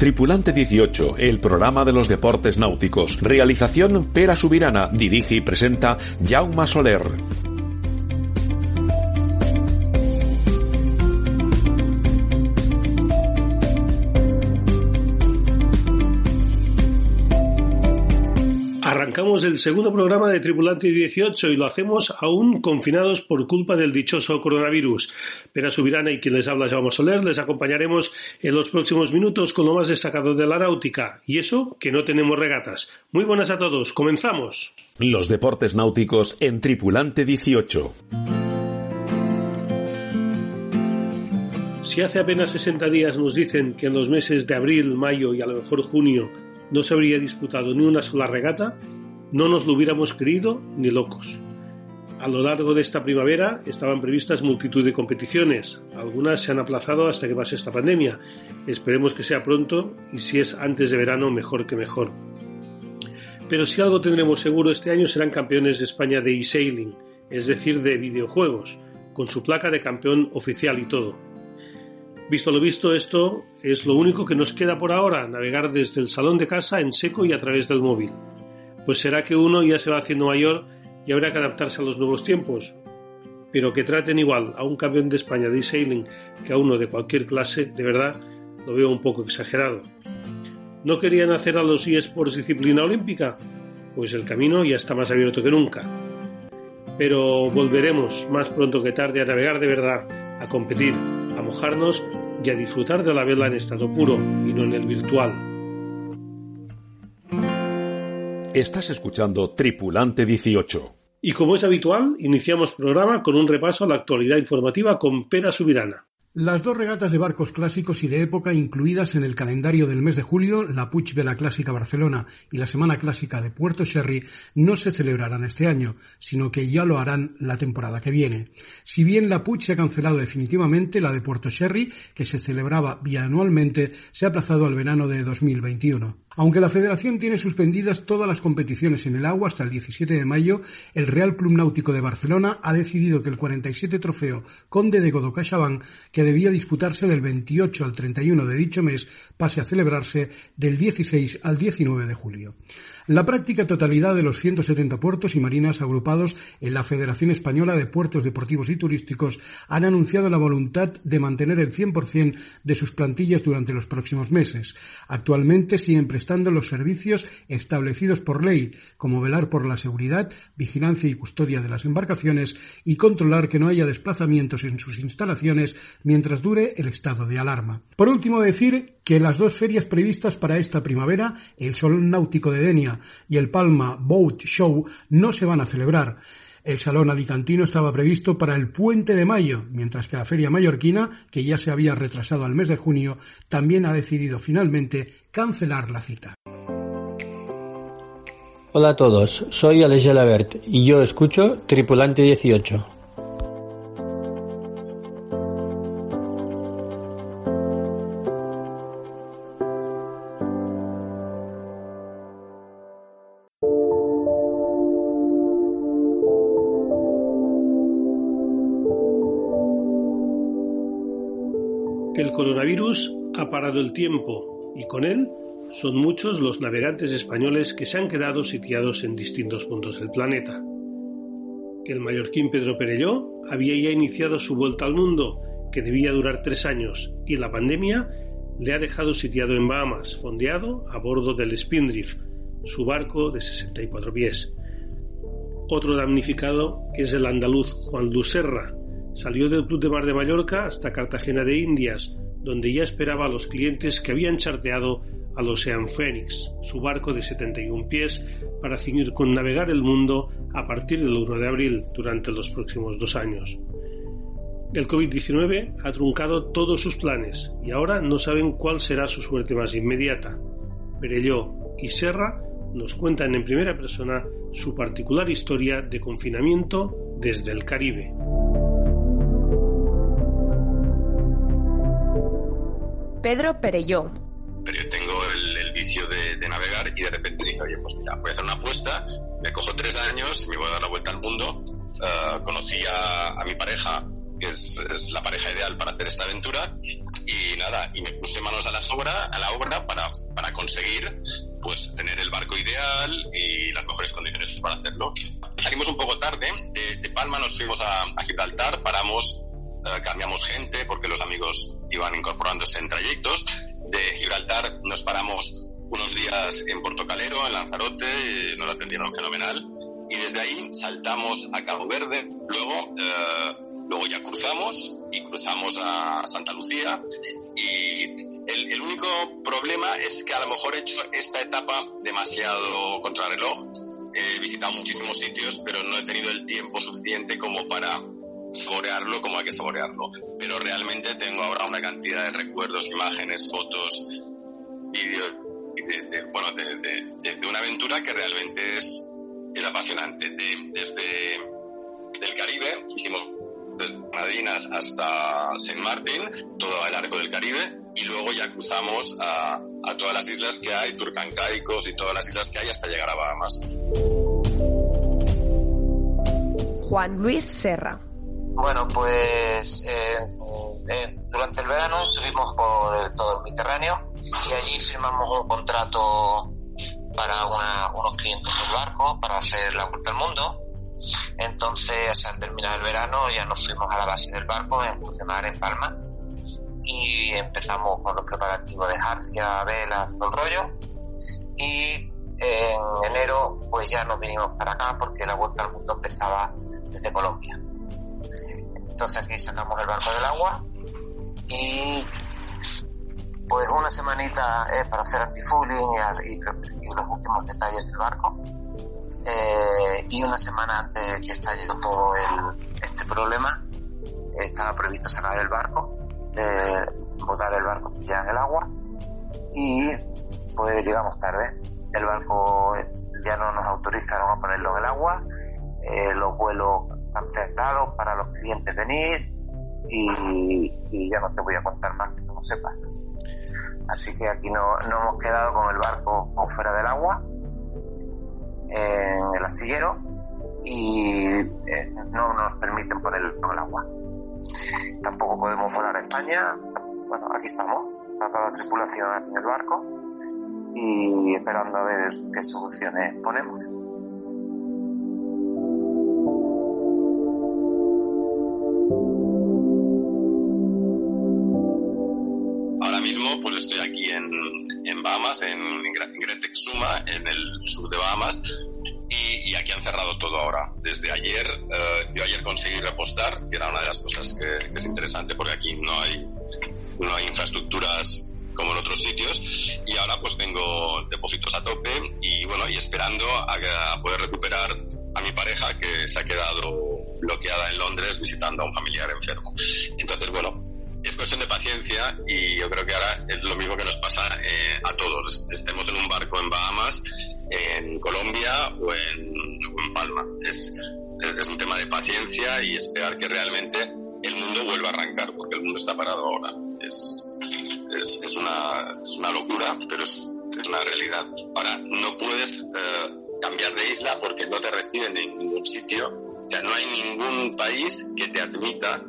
Tripulante 18, el programa de los deportes náuticos. Realización Pera Subirana. Dirige y presenta Jaume Soler. Arrancamos el segundo programa de Tripulante 18 y lo hacemos aún confinados por culpa del dichoso coronavirus. Pera Subirana y quien les habla, Jaume Soler, les acompañaremos en los próximos minutos con lo más destacado de la náutica. Y eso, que no tenemos regatas. Muy buenas a todos, comenzamos. Los deportes náuticos en Tripulante 18. Si hace apenas 60 días nos dicen que en los meses de abril, mayo y a lo mejor junio no se habría disputado ni una sola regata, no nos lo hubiéramos creído ni locos. A lo largo de esta primavera estaban previstas multitud de competiciones. Algunas se han aplazado hasta que pase esta pandemia. Esperemos que sea pronto y si es antes de verano, mejor que mejor. Pero si algo tendremos seguro este año serán campeones de España de e-sailing, es decir, de videojuegos, con su placa de campeón oficial y todo. Visto lo visto, esto es lo único que nos queda por ahora, navegar desde el salón de casa en seco y a través del móvil. Pues será que uno ya se va haciendo mayor y habrá que adaptarse a los nuevos tiempos. Pero que traten igual a un campeón de España de sailing que a uno de cualquier clase, de verdad, lo veo un poco exagerado. ¿No querían hacer a los eSports disciplina olímpica? Pues el camino ya está más abierto que nunca. Pero volveremos más pronto que tarde a navegar de verdad, a competir, a mojarnos y a disfrutar de la vela en estado puro y no en el virtual. Estás escuchando Tripulante 18. Y como es habitual, iniciamos programa con un repaso a la actualidad informativa con Pera Subirana. Las dos regatas de barcos clásicos y de época incluidas en el calendario del mes de julio, la Puig de la Clásica Barcelona y la Semana Clásica de Puerto Sherry, no se celebrarán este año, sino que ya lo harán la temporada que viene. Si bien la Puig se ha cancelado definitivamente, la de Puerto Sherry, que se celebraba bianualmente, se ha aplazado al verano de 2021. Aunque la Federación tiene suspendidas todas las competiciones en el agua hasta el 17 de mayo, el Real Club Náutico de Barcelona ha decidido que el 47 trofeo Conde de Godó que debía disputarse del 28 al 31 de dicho mes, pase a celebrarse del 16 al 19 de julio. La práctica totalidad de los 170 puertos y marinas agrupados en la Federación Española de Puertos Deportivos y Turísticos han anunciado la voluntad de mantener el 100% de sus plantillas durante los próximos meses. Actualmente siguen prestando los servicios establecidos por ley, como velar por la seguridad, vigilancia y custodia de las embarcaciones y controlar que no haya desplazamientos en sus instalaciones mientras dure el estado de alarma. Por último, decir que las dos ferias previstas para esta primavera, el Salón Náutico de Denia y el Palma Boat Show, no se van a celebrar. El Salón Alicantino estaba previsto para el puente de mayo, mientras que la Feria Mallorquina, que ya se había retrasado al mes de junio, también ha decidido finalmente cancelar la cita. Hola a todos, soy Alex Gelabert y yo escucho Tripulante 18. Parado el tiempo y con él son muchos los navegantes españoles que se han quedado sitiados en distintos puntos del planeta. El mallorquín Pedro Perelló había ya iniciado su vuelta al mundo, que debía durar tres años, y la pandemia le ha dejado sitiado en Bahamas, fondeado a bordo del Spindrift, su barco de 64 pies. Otro damnificado es el andaluz Juan Lucerra. Salió del Club de Mar de Mallorca hasta Cartagena de Indias, donde ya esperaba a los clientes que habían charteado al Ocean Phoenix, su barco de 71 pies, para navegar el mundo a partir del 1 de abril durante los próximos dos años. El COVID-19 ha truncado todos sus planes y ahora no saben cuál será su suerte más inmediata. Perelló y Serra nos cuentan en primera persona su particular historia de confinamiento desde el Caribe. Pedro Perelló. Pero yo tengo el, el vicio de, de, navegar y de repente dije, oye, pues mira, voy a hacer una apuesta, me cojo tres años, me voy a dar la vuelta al mundo. Uh, conocí a, a, mi pareja que es, la pareja ideal para hacer esta aventura. Y nada, y me puse manos a la obra, a la obra para, para conseguir pues tener el barco ideal y las mejores condiciones para hacerlo. Salimos un poco tarde, de, Palma nos fuimos a, Gibraltar, paramos, eh, cambiamos gente porque los amigos iban incorporándose en trayectos. De Gibraltar nos paramos unos días en Portocalero, en Lanzarote, nos atendieron fenomenal. Y desde ahí saltamos a Cabo Verde, luego, eh, luego ya cruzamos y cruzamos a Santa Lucía. Y el, el, único problema es que a lo mejor he hecho esta etapa demasiado contrarreloj. He visitado muchísimos sitios, pero no he tenido el tiempo suficiente como para saborearlo como hay que saborearlo. Pero realmente tengo ahora una cantidad de recuerdos, imágenes, fotos, vídeos de, bueno, de, de, una aventura que realmente es, es apasionante. desde el Caribe, hicimos desde Madinas hasta Saint Martin, todo el arco del Caribe, y luego ya cruzamos a, a todas las islas que hay, Turcancaicos y todas las islas que hay hasta llegar a Bahamas. Juan Luis Serra. Bueno, pues eh, eh, durante el verano estuvimos por todo el Mediterráneo y allí firmamos un contrato para unos clientes del barco para hacer la vuelta al mundo. Entonces, al terminar el verano, ya nos fuimos a la base del barco en Mar en Palma, y empezamos con los preparativos de jarcia, velas, todo el rollo. Y en enero, pues ya nos vinimos para acá porque la vuelta al mundo empezaba desde Colombia. Entonces aquí sacamos el barco del agua y pues una semanita eh, para hacer antifouling y, y, los últimos detalles del barco. Eh, y una semana antes de que estalle todo el, este problema, estaba previsto sacar el barco, eh, botar el barco ya en el agua y pues llegamos tarde. El barco ya no nos autorizaron a ponerlo en el agua, eh, los vuelos cancelados para los clientes venir y, ya no te voy a contar más que no sepas. Así que aquí no, no hemos quedado con el barco fuera del agua, en el astillero, y eh, no nos permiten ponerlo en el agua. Tampoco podemos volar a España. Bueno, aquí estamos, está toda la tripulación aquí en el barco y esperando a ver qué soluciones ponemos. Bahamas, en, en Great Exuma, en el sur de Bahamas, y, aquí han cerrado todo ahora. Desde ayer, eh, yo ayer conseguí repostar, que era una de las cosas que, es interesante, porque aquí no hay, no hay infraestructuras como en otros sitios, y ahora pues tengo depósitos a tope, y bueno, y esperando a, a poder recuperar a mi pareja que se ha quedado bloqueada en Londres visitando a un familiar enfermo. Entonces, bueno, es cuestión de paciencia y yo creo que ahora es lo mismo que nos pasa eh, a todos. Estemos en un barco en Bahamas, en Colombia o en, Palma. Es, es, un tema de paciencia y esperar que realmente el mundo vuelva a arrancar, porque el mundo está parado ahora. Es, es, es una, una locura, pero es una realidad. Ahora, no puedes eh, cambiar de isla porque no te reciben en ningún sitio. O sea, no hay ningún país que te admita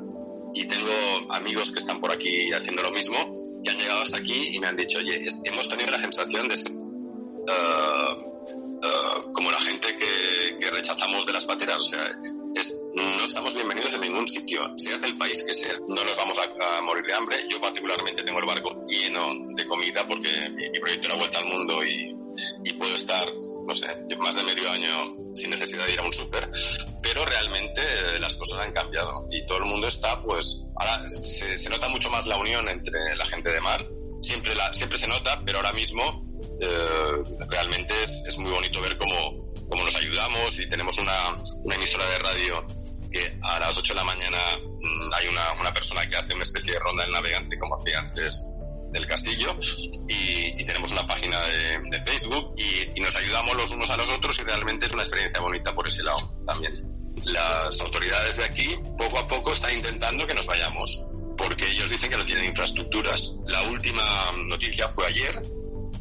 y tengo amigos que están por aquí haciendo lo mismo, que han llegado hasta aquí y me han dicho, oye, hemos tenido la sensación de ser uh, uh, como la gente que, que, rechazamos de las pateras, o sea, es, no estamos bienvenidos en ningún sitio, sea del país que sea, no nos vamos a, morir de hambre, yo particularmente tengo el barco lleno de comida porque mi, mi proyecto era vuelta al mundo y, y puedo estar no sé, más de medio año sin necesidad de ir a un súper, pero realmente han cambiado y todo el mundo está, pues, ahora se, se, nota mucho más la unión entre la gente de mar, siempre, la, siempre se nota, pero ahora mismo eh, realmente es, es, muy bonito ver cómo, cómo nos ayudamos y tenemos una, una emisora de radio que a las 8 de la mañana mmm, hay una, una persona que hace una especie de ronda del navegante como hacía antes del castillo y, y tenemos una página de, de Facebook y, y, nos ayudamos los unos a los otros y realmente es una experiencia bonita por ese lado también. Las autoridades de aquí poco a poco están intentando que nos vayamos porque ellos dicen que no tienen infraestructuras. La última noticia fue ayer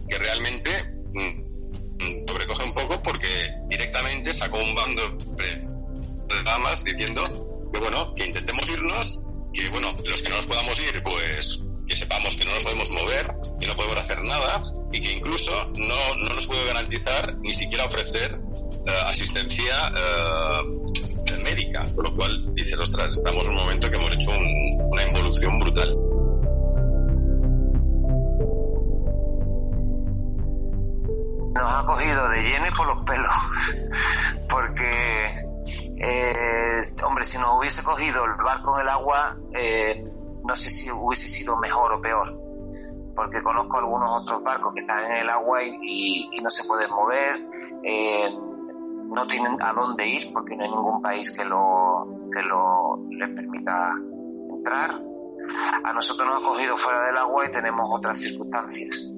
que realmente mmm, sobrecoge un poco porque directamente sacó un bando de damas diciendo que bueno, que intentemos irnos, que bueno, los que no nos podamos ir, pues que sepamos que no nos podemos mover, que no podemos hacer nada y que incluso no, no nos puede garantizar ni siquiera ofrecer eh, asistencia eh, médica. Con lo cual dices, ostras, estamos en un momento que hemos hecho una involución brutal. Nos ha cogido de lleno y por los pelos, porque, eh, hombre, si nos hubiese cogido el barco en el agua, no sé si hubiese sido mejor o peor, porque conozco algunos otros barcos que están en el agua y, no se pueden mover, no tienen a dónde ir porque no hay ningún país que lo, que lo les permita entrar. A nosotros nos ha cogido fuera del agua y tenemos otras circunstancias.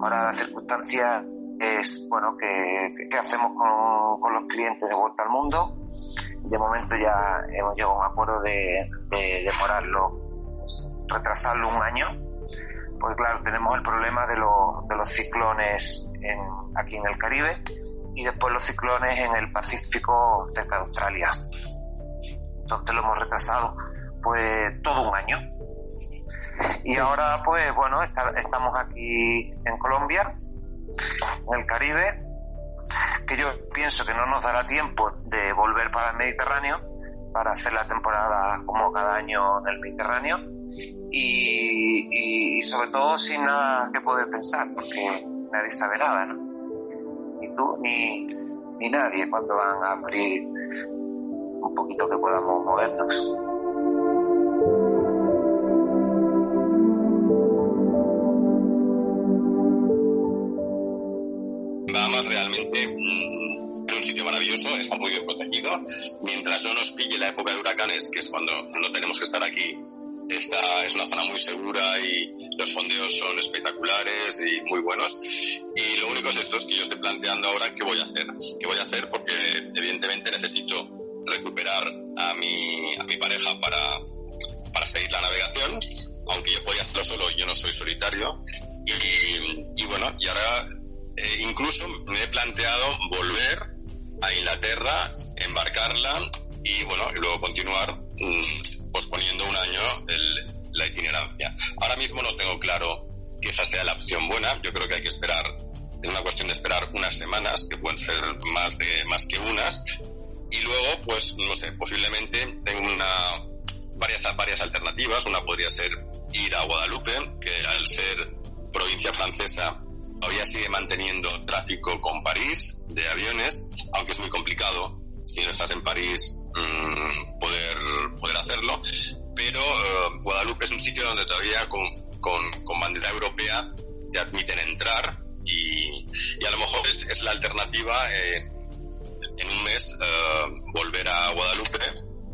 Ahora la circunstancia es, bueno, ¿qué, qué hacemos con, con, los clientes de vuelta al mundo? De momento ya hemos llegado a un acuerdo de, de demorarlo, retrasarlo un año, porque claro, tenemos el problema de, de los ciclones aquí en el Caribe y después los ciclones en el Pacífico cerca de Australia. Entonces lo hemos retrasado pues todo un año. Y ahora pues bueno, estamos aquí en Colombia, en el Caribe, que yo pienso que no nos dará tiempo de volver para el Mediterráneo, para hacer la temporada como cada año en el Mediterráneo, y, y sobre todo sin nada que poder pensar, porque nadie sabe nada, ¿no? Ni, ni nadie cuando van a abrir un poquito que podamos movernos. Bahamas realmente es un sitio maravilloso, está muy bien protegido. Mientras no nos pille la época de huracanes, que es cuando no tenemos que estar aquí, esta es una zona muy segura y los fondeos son espectaculares y muy buenos. Y lo único es esto, es que yo estoy planteando ahora qué voy a hacer. ¿Qué voy a hacer? Porque evidentemente necesito recuperar a mi, a mi pareja para, para seguir la navegación, aunque yo podía hacerlo solo, yo no soy solitario. Y, y bueno, y ahora eh, incluso me he planteado volver a Inglaterra, embarcarla y bueno, y luego continuar mm, posponiendo un año la itinerancia. Ahora mismo no tengo claro que esa sea la opción buena. Yo creo que hay que esperar, es una cuestión de esperar unas semanas, que pueden ser más, de, más que unas. Y luego, pues, no sé, posiblemente tengo una, varias, varias alternativas. Una podría ser ir a Guadalupe, que al ser provincia francesa todavía sigue manteniendo tráfico con París de aviones, aunque es muy complicado si no estás en París, mm, poder, poder hacerlo. Pero eh, Guadalupe es un sitio donde todavía con, con, bandera europea te admiten entrar y, y a lo mejor es, es la alternativa eh, en un mes eh, volver a Guadalupe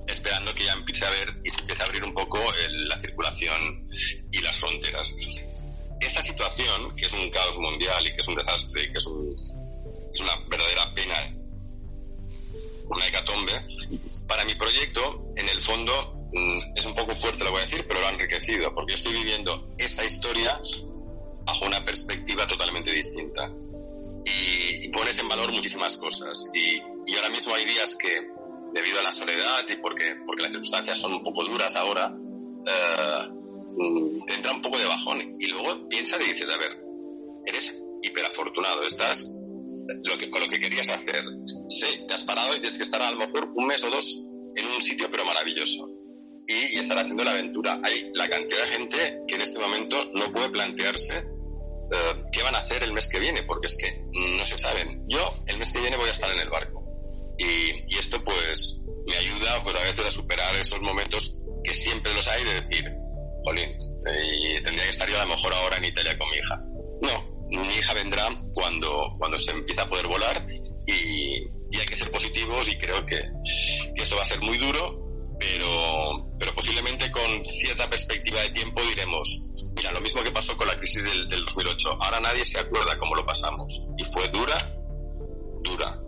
esperando que ya empiece a ver y se empiece a abrir un poco la circulación y las fronteras. Esta situación, que es un caos mundial y que es un desastre y que es, un, es una fondo, mm, es un poco fuerte lo voy a decir, pero lo ha enriquecido, porque estoy viviendo esta historia bajo una perspectiva totalmente distinta. Y, pones en valor muchísimas cosas. Y, ahora mismo hay días que, debido a la soledad y porque, porque las circunstancias son un poco duras ahora, eh, mm, entra un poco de bajón. Y luego piensas y dices, a ver, eres hiperafortunado, estás lo que, con lo que querías hacer. Sí, te has parado y tienes que estar a lo mejor un mes o dos en un sitio pero maravilloso. Y, estar haciendo la aventura. Hay la cantidad de gente que en este momento no puede plantearse eh, qué van a hacer el mes que viene, porque es que no se saben. Yo el mes que viene voy a estar en el barco. Y, y esto pues me ayuda pues a veces a superar esos momentos que siempre los hay de decir, jolín, y tendría que estar yo a lo mejor ahora en Italia con mi hija. No, mi hija vendrá cuando, cuando se empiece a poder volar y, hay que ser positivos y creo que, que esto va a ser muy duro, pero, pero posiblemente con cierta perspectiva de tiempo diremos, mira, lo mismo que pasó con la crisis del, del 2008, ahora nadie se acuerda cómo lo pasamos y fue dura, dura.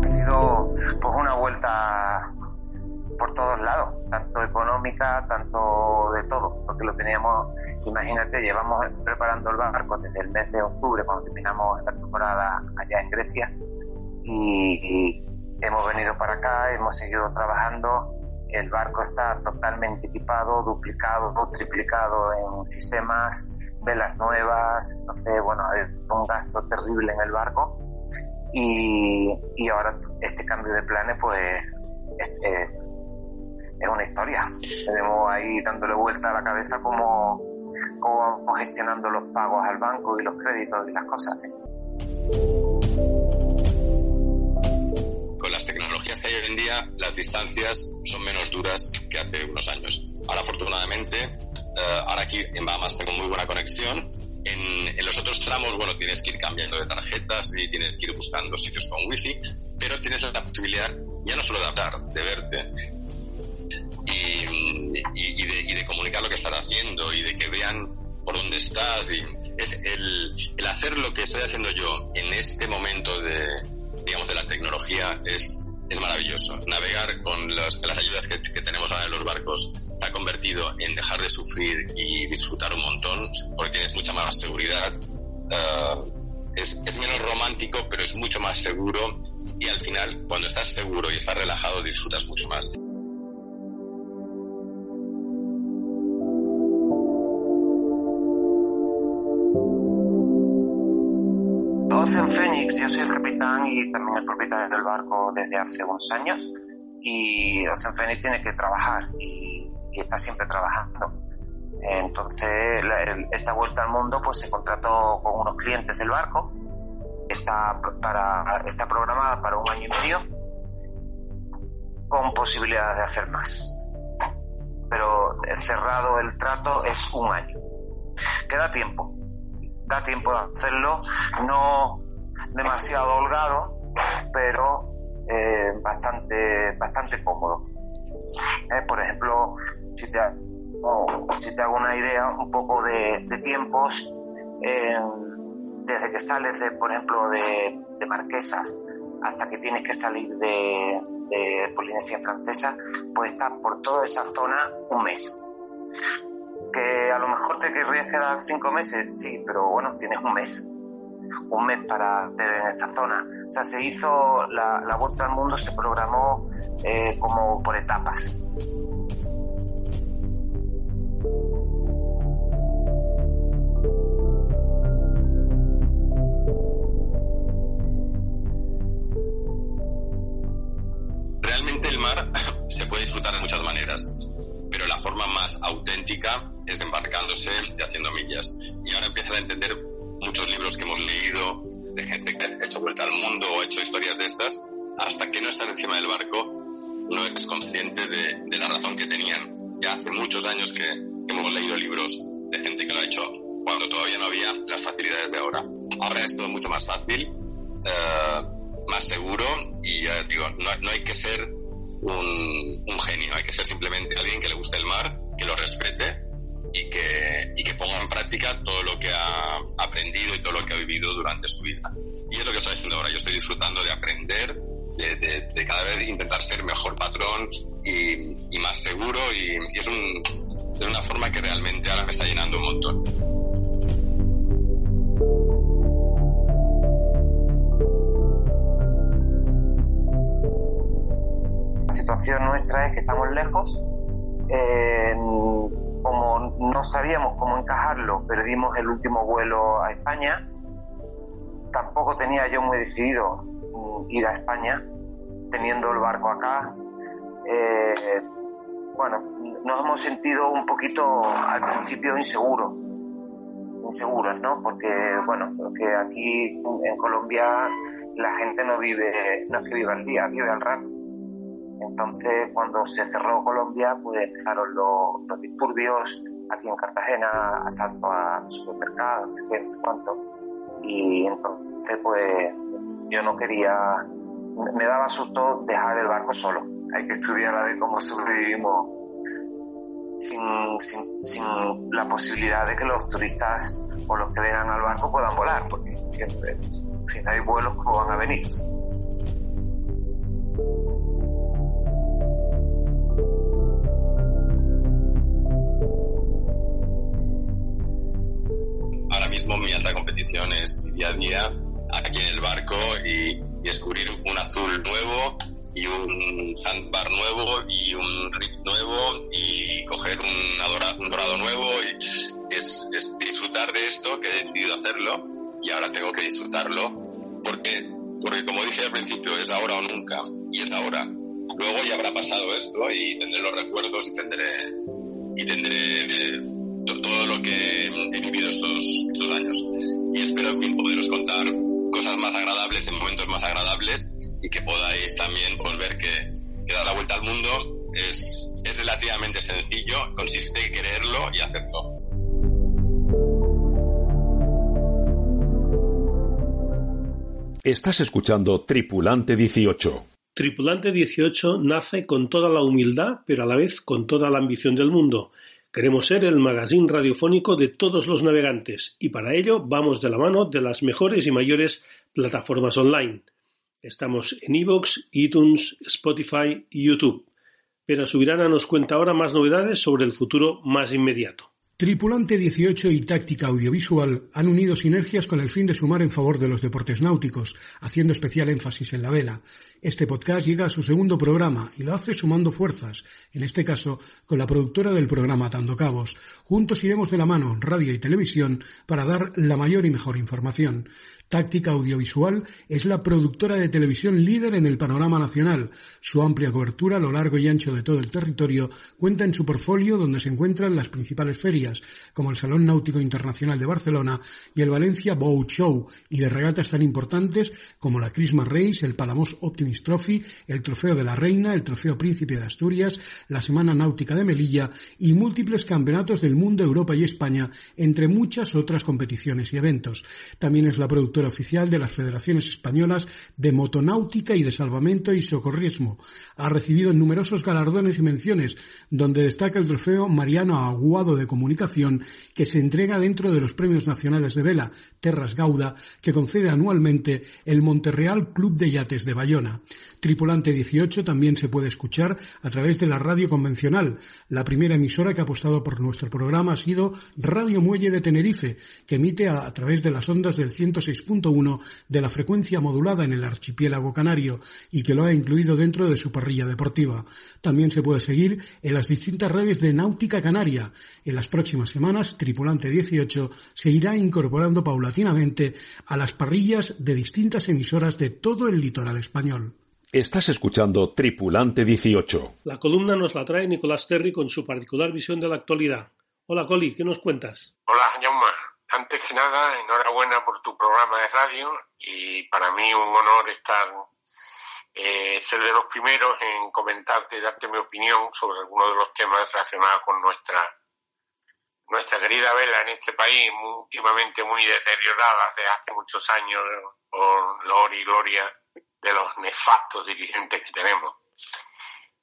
Ha sido pues una vuelta por todos lados, tanto económica, tanto de todo, porque lo teníamos, imagínate, llevamos preparando el barco desde el mes de octubre, cuando terminamos la temporada allá en Grecia, y, venido para acá, hemos seguido trabajando. El barco está totalmente equipado, duplicado, triplicado en sistemas, velas nuevas. Entonces, bueno, hay un gasto terrible en el barco. Y, y ahora este cambio de planes, pues, es, eh, es una historia. Tenemos ahí dándole vuelta a la cabeza cómo, cómo vamos gestionando los pagos al banco y los créditos y las cosas. ¿sí? Día, las distancias son menos duras que hace unos años. Ahora, afortunadamente, eh, ahora aquí en Bahamas tengo muy buena conexión. En, en, los otros tramos, bueno, tienes que ir cambiando de tarjetas y tienes que ir buscando sitios con wifi, pero tienes la posibilidad ya no solo de hablar, de verte y, y, y, de, y de, comunicar lo que estás haciendo y de que vean por dónde estás. Y es el, el hacer lo que estoy haciendo yo en este momento de, digamos, de la tecnología es, es maravilloso. Navegar con las, ayudas que, tenemos ahora en los barcos ha convertido en dejar de sufrir y disfrutar un montón porque tienes mucha más seguridad. Uh, es, menos romántico, pero es mucho más seguro y al final, cuando estás seguro y estás relajado, disfrutas mucho más. También el propietario del barco desde hace unos años y Ocean tiene que trabajar y, y está siempre trabajando. Entonces, la, esta vuelta al mundo pues se contrató con unos clientes del barco, está, para, está programada para un año y medio con posibilidades de hacer más. Pero cerrado el trato es un año. Queda tiempo, da tiempo de hacerlo, no demasiado holgado, pero eh, bastante, bastante cómodo. Eh, por ejemplo, si te, si te hago una idea un poco de, tiempos, desde que sales de, por ejemplo, de, Marquesas hasta que tienes que salir de, de Polinesia Francesa, pues estás por toda esa zona un mes que a lo mejor te querrías quedar cinco meses, sí, pero bueno, tienes un mes, un mes para en esta zona. O sea, se hizo la, la vuelta al mundo, se programó eh, como por etapas. Vida. Y es lo que estoy haciendo ahora. Yo estoy disfrutando de aprender, de, cada vez intentar ser mejor patrón y, más seguro y, es una forma que realmente ahora me está llenando un montón. La situación nuestra es que estamos lejos. Eh, como no sabíamos cómo encajarlo, perdimos el último vuelo a España. Tampoco tenía yo muy decidido ir a España, teniendo el barco acá. Eh, bueno, nos hemos sentido un poquito al principio inseguros, inseguros, ¿no? Porque, bueno, porque aquí en Colombia la gente no vive, no es que viva al día, vive al rato. Entonces, cuando se cerró Colombia, pues empezaron los, disturbios aquí en Cartagena, asalto a supermercados, qué, no sé. Y entonces, pues, yo no quería, me daba susto dejar el barco solo. Hay que estudiar a ver cómo sobrevivimos sin, sin, sin la posibilidad de que los turistas o los que vengan al barco puedan volar, porque siempre, si no hay vuelos, ¿cómo van a venir? Es día a día aquí en el barco y, y descubrir un azul nuevo y un sandbar nuevo y un riff nuevo y coger un, un dorado nuevo y es, es, disfrutar de esto que he decidido hacerlo y ahora tengo que disfrutarlo porque, porque como dije al principio es ahora o nunca y es ahora. Luego ya habrá pasado esto y tendré los recuerdos y tendré, y tendré eh, todo lo que he vivido estos, estos años. Y espero, en fin, poderos contar cosas más agradables en momentos más agradables y que podáis también pues, ver que, dar la vuelta al mundo es, es relativamente sencillo, consiste en quererlo y hacerlo. Estás escuchando Tripulante 18. Tripulante 18 nace con toda la humildad, pero a la vez con toda la ambición del mundo. Queremos ser el magazine radiofónico de todos los navegantes y para ello vamos de la mano de las mejores y mayores plataformas online. Estamos en iVoox, iTunes, Spotify y YouTube. Pero Subirana nos cuenta ahora más novedades sobre el futuro más inmediato. Tripulante 18 y Táctica Audiovisual han unido sinergias con el fin de sumar en favor de los deportes náuticos, haciendo especial énfasis en la vela. Este podcast llega a su segundo programa y lo hace sumando fuerzas, en este caso con la productora del programa Tando Cabos. Juntos iremos de la mano, radio y televisión, para dar la mayor y mejor información. Táctica Audiovisual es la productora de televisión líder en el panorama nacional. Su amplia cobertura a lo largo y ancho de todo el territorio cuenta en su portfolio donde se encuentran las principales ferias, como el Salón Náutico Internacional de Barcelona y el Valencia Boat Show, y de regatas tan importantes como la Christmas Race, el Palamos Optimist Trophy, el Trofeo de la Reina, el Trofeo Príncipe de Asturias, la Semana Náutica de Melilla y múltiples campeonatos del mundo, Europa y España, entre muchas otras competiciones y eventos. También es la productora oficial de las Federaciones Españolas de Motonáutica y de Salvamento y Socorrismo. Ha recibido numerosos galardones y menciones, donde destaca el trofeo Mariano Aguado de Comunicación, que se entrega dentro de los Premios Nacionales de Vela, Terras Gauda, que concede anualmente el Monterreal Club de Yates de Bayona. Tripulante 18 también se puede escuchar a través de la radio convencional. La primera emisora que ha apostado por nuestro programa ha sido Radio Muelle de Tenerife, que emite a, a través de las ondas del 106 de la frecuencia modulada en el archipiélago canario y que lo ha incluido dentro de su parrilla deportiva. También se puede seguir en las distintas redes de Náutica Canaria. En las próximas semanas, Tripulante 18 se irá incorporando paulatinamente a las parrillas de distintas emisoras de todo el litoral español. Estás escuchando Tripulante 18. La columna nos la trae Nicolás Terry con su particular visión de la actualidad. Hola, Coli, ¿qué nos cuentas? Hola, Jaume antes que nada, enhorabuena por tu programa de radio y para mí un honor estar, eh, ser de los primeros en comentarte y darte mi opinión sobre algunos de los temas relacionados con nuestra nuestra querida vela en este país, últimamente muy deteriorada desde hace muchos años por lor y gloria de los nefastos dirigentes que tenemos.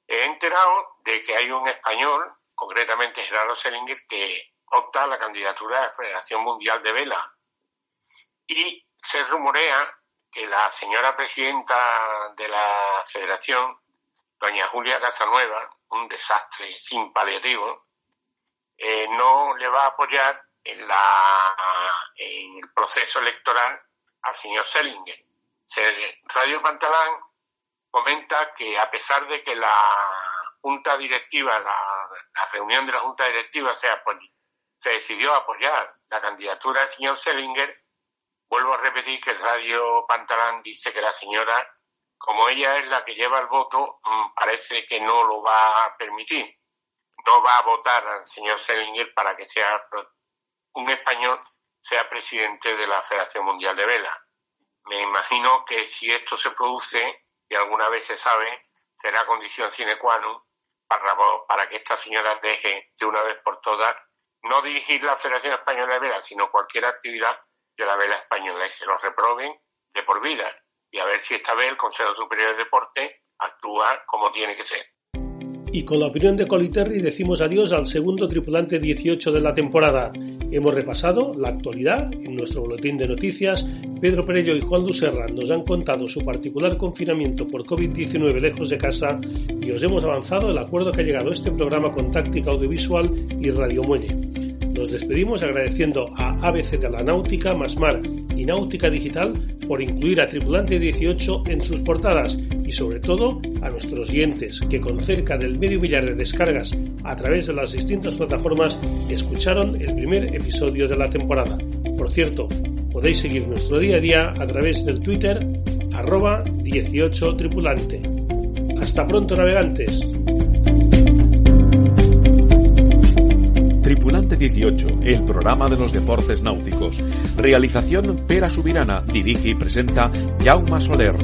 He enterado de que hay un español, concretamente Gerardo Selinger, que opta a la candidatura de la Federación Mundial de Vela. Y se rumorea que la señora presidenta de la federación, doña Julia Casanueva, un desastre sin paliativo, eh, no le va a apoyar en, la, en el proceso electoral al señor Selinger. Radio Pantalán comenta que a pesar de que la junta directiva, la, la reunión de la junta directiva sea por se decidió apoyar la candidatura del señor Selinger, vuelvo a repetir que el Radio Pantalán dice que la señora, como ella es la que lleva el voto, mm, parece que no lo va a permitir. No va a votar al señor Selinger para que sea un español sea presidente de la Federación Mundial de Vela. Me imagino que si esto se produce, y alguna vez se sabe, será condición sine qua non para, para que esta señora deje de una vez por todas no dirigir la Federación Española de Vela, sino cualquier actividad de la vela española y se lo reproben de por vida. Y a ver si esta vez el Consejo Superior de Deporte actúa como tiene que ser. Y con la opinión de Coliterri decimos adiós al segundo tripulante 18 de la temporada. Hemos repasado la actualidad en nuestro boletín de noticias. Pedro Perello y Juan Lucerra nos han contado su particular confinamiento por COVID-19 lejos de casa y os hemos avanzado el acuerdo que ha llegado este programa con Táctica Audiovisual y Radio Muelle. Nos despedimos agradeciendo a ABC de la Náutica, Masmar y Náutica Digital por incluir a Tripulante 18 en sus portadas y sobre todo a nuestros oyentes que con cerca del medio millar de descargas a través de las distintas plataformas escucharon el primer episodio de la temporada. Por cierto, podéis seguir nuestro día a día a través del Twitter arroba 18 tripulante. Hasta pronto navegantes. Tripulante 18, el programa de los deportes náuticos. Realización Pera Subirana, dirige y presenta Jaume Soler.